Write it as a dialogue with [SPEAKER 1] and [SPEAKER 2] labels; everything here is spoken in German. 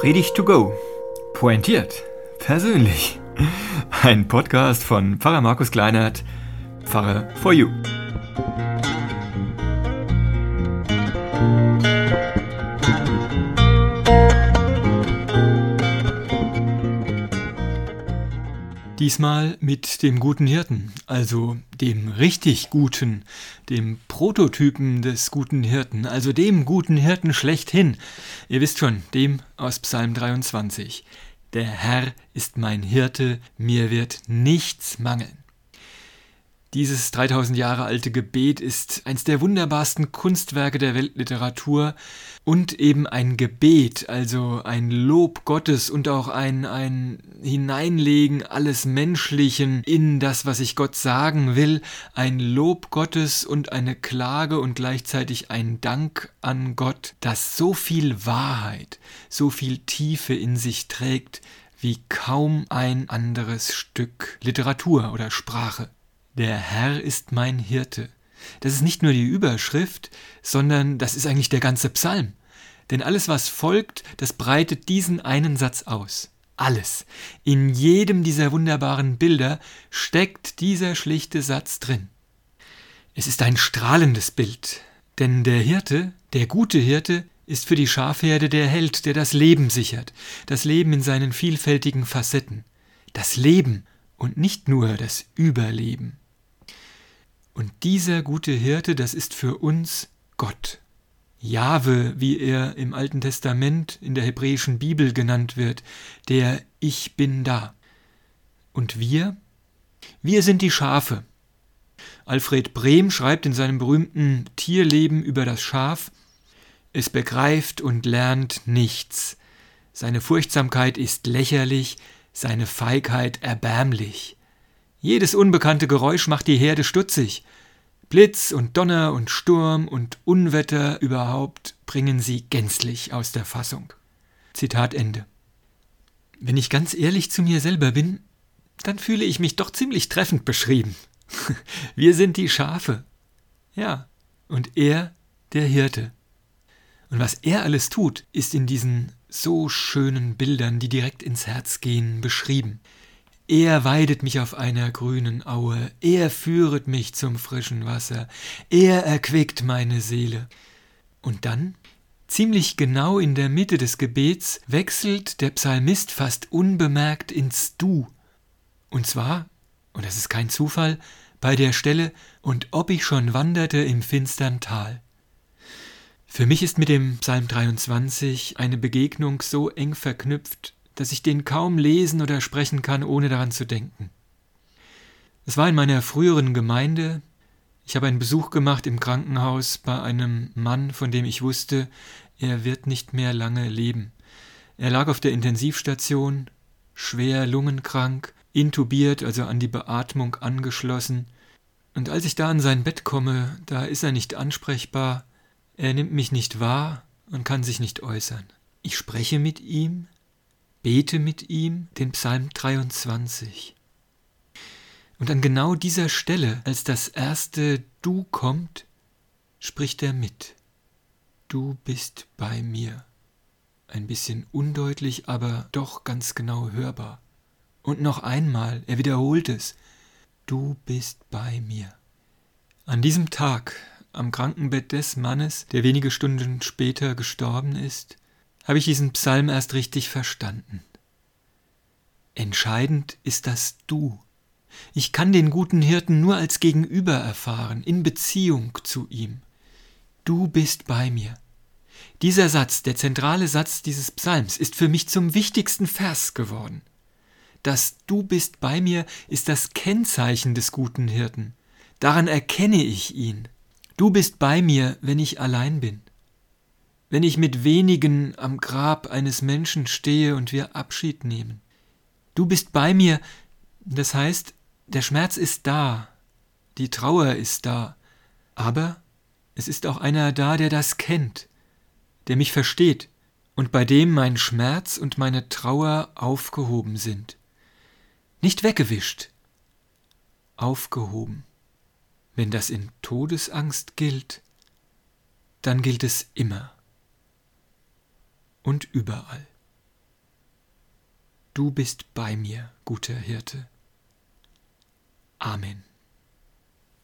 [SPEAKER 1] Predigt to go. Pointiert. Persönlich. Ein Podcast von Pfarrer Markus Kleinert, Pfarrer for You. Diesmal mit dem guten Hirten, also dem richtig guten, dem Prototypen des guten Hirten, also dem guten Hirten schlechthin. Ihr wisst schon, dem aus Psalm 23. Der Herr ist mein Hirte, mir wird nichts mangeln. Dieses 3000 Jahre alte Gebet ist eines der wunderbarsten Kunstwerke der Weltliteratur und eben ein Gebet, also ein Lob Gottes und auch ein, ein Hineinlegen alles Menschlichen in das, was ich Gott sagen will, ein Lob Gottes und eine Klage und gleichzeitig ein Dank an Gott, das so viel Wahrheit, so viel Tiefe in sich trägt, wie kaum ein anderes Stück Literatur oder Sprache. Der Herr ist mein Hirte. Das ist nicht nur die Überschrift, sondern das ist eigentlich der ganze Psalm. Denn alles, was folgt, das breitet diesen einen Satz aus. Alles. In jedem dieser wunderbaren Bilder steckt dieser schlichte Satz drin. Es ist ein strahlendes Bild, denn der Hirte, der gute Hirte, ist für die Schafherde der Held, der das Leben sichert, das Leben in seinen vielfältigen Facetten, das Leben und nicht nur das Überleben. Und dieser gute Hirte, das ist für uns Gott. Jahwe, wie er im Alten Testament in der hebräischen Bibel genannt wird, der Ich bin da. Und wir? Wir sind die Schafe. Alfred Brehm schreibt in seinem berühmten Tierleben über das Schaf, es begreift und lernt nichts. Seine Furchtsamkeit ist lächerlich, seine Feigheit erbärmlich. Jedes unbekannte Geräusch macht die Herde stutzig. Blitz und Donner und Sturm und Unwetter überhaupt bringen sie gänzlich aus der Fassung. Zitat Ende. Wenn ich ganz ehrlich zu mir selber bin, dann fühle ich mich doch ziemlich treffend beschrieben. Wir sind die Schafe. Ja, und er der Hirte. Und was er alles tut, ist in diesen so schönen Bildern, die direkt ins Herz gehen, beschrieben. Er weidet mich auf einer grünen Aue, er führet mich zum frischen Wasser, er erquickt meine Seele. Und dann, ziemlich genau in der Mitte des Gebets, wechselt der Psalmist fast unbemerkt ins Du. Und zwar, und das ist kein Zufall, bei der Stelle, und ob ich schon wanderte im finstern Tal. Für mich ist mit dem Psalm 23 eine Begegnung so eng verknüpft, dass ich den kaum lesen oder sprechen kann, ohne daran zu denken. Es war in meiner früheren Gemeinde, ich habe einen Besuch gemacht im Krankenhaus bei einem Mann, von dem ich wusste, er wird nicht mehr lange leben. Er lag auf der Intensivstation, schwer lungenkrank, intubiert, also an die Beatmung angeschlossen. Und als ich da an sein Bett komme, da ist er nicht ansprechbar, er nimmt mich nicht wahr und kann sich nicht äußern. Ich spreche mit ihm, bete mit ihm den Psalm 23. Und an genau dieser Stelle, als das erste Du kommt, spricht er mit. Du bist bei mir. Ein bisschen undeutlich, aber doch ganz genau hörbar. Und noch einmal, er wiederholt es. Du bist bei mir. An diesem Tag, am Krankenbett des Mannes, der wenige Stunden später gestorben ist, habe ich diesen Psalm erst richtig verstanden. Entscheidend ist das Du. Ich kann den guten Hirten nur als Gegenüber erfahren, in Beziehung zu ihm. Du bist bei mir. Dieser Satz, der zentrale Satz dieses Psalms, ist für mich zum wichtigsten Vers geworden. Das Du bist bei mir ist das Kennzeichen des guten Hirten. Daran erkenne ich ihn. Du bist bei mir, wenn ich allein bin wenn ich mit wenigen am Grab eines Menschen stehe und wir Abschied nehmen. Du bist bei mir, das heißt, der Schmerz ist da, die Trauer ist da, aber es ist auch einer da, der das kennt, der mich versteht und bei dem mein Schmerz und meine Trauer aufgehoben sind. Nicht weggewischt, aufgehoben. Wenn das in Todesangst gilt, dann gilt es immer und überall. Du bist bei mir, guter Hirte. Amen.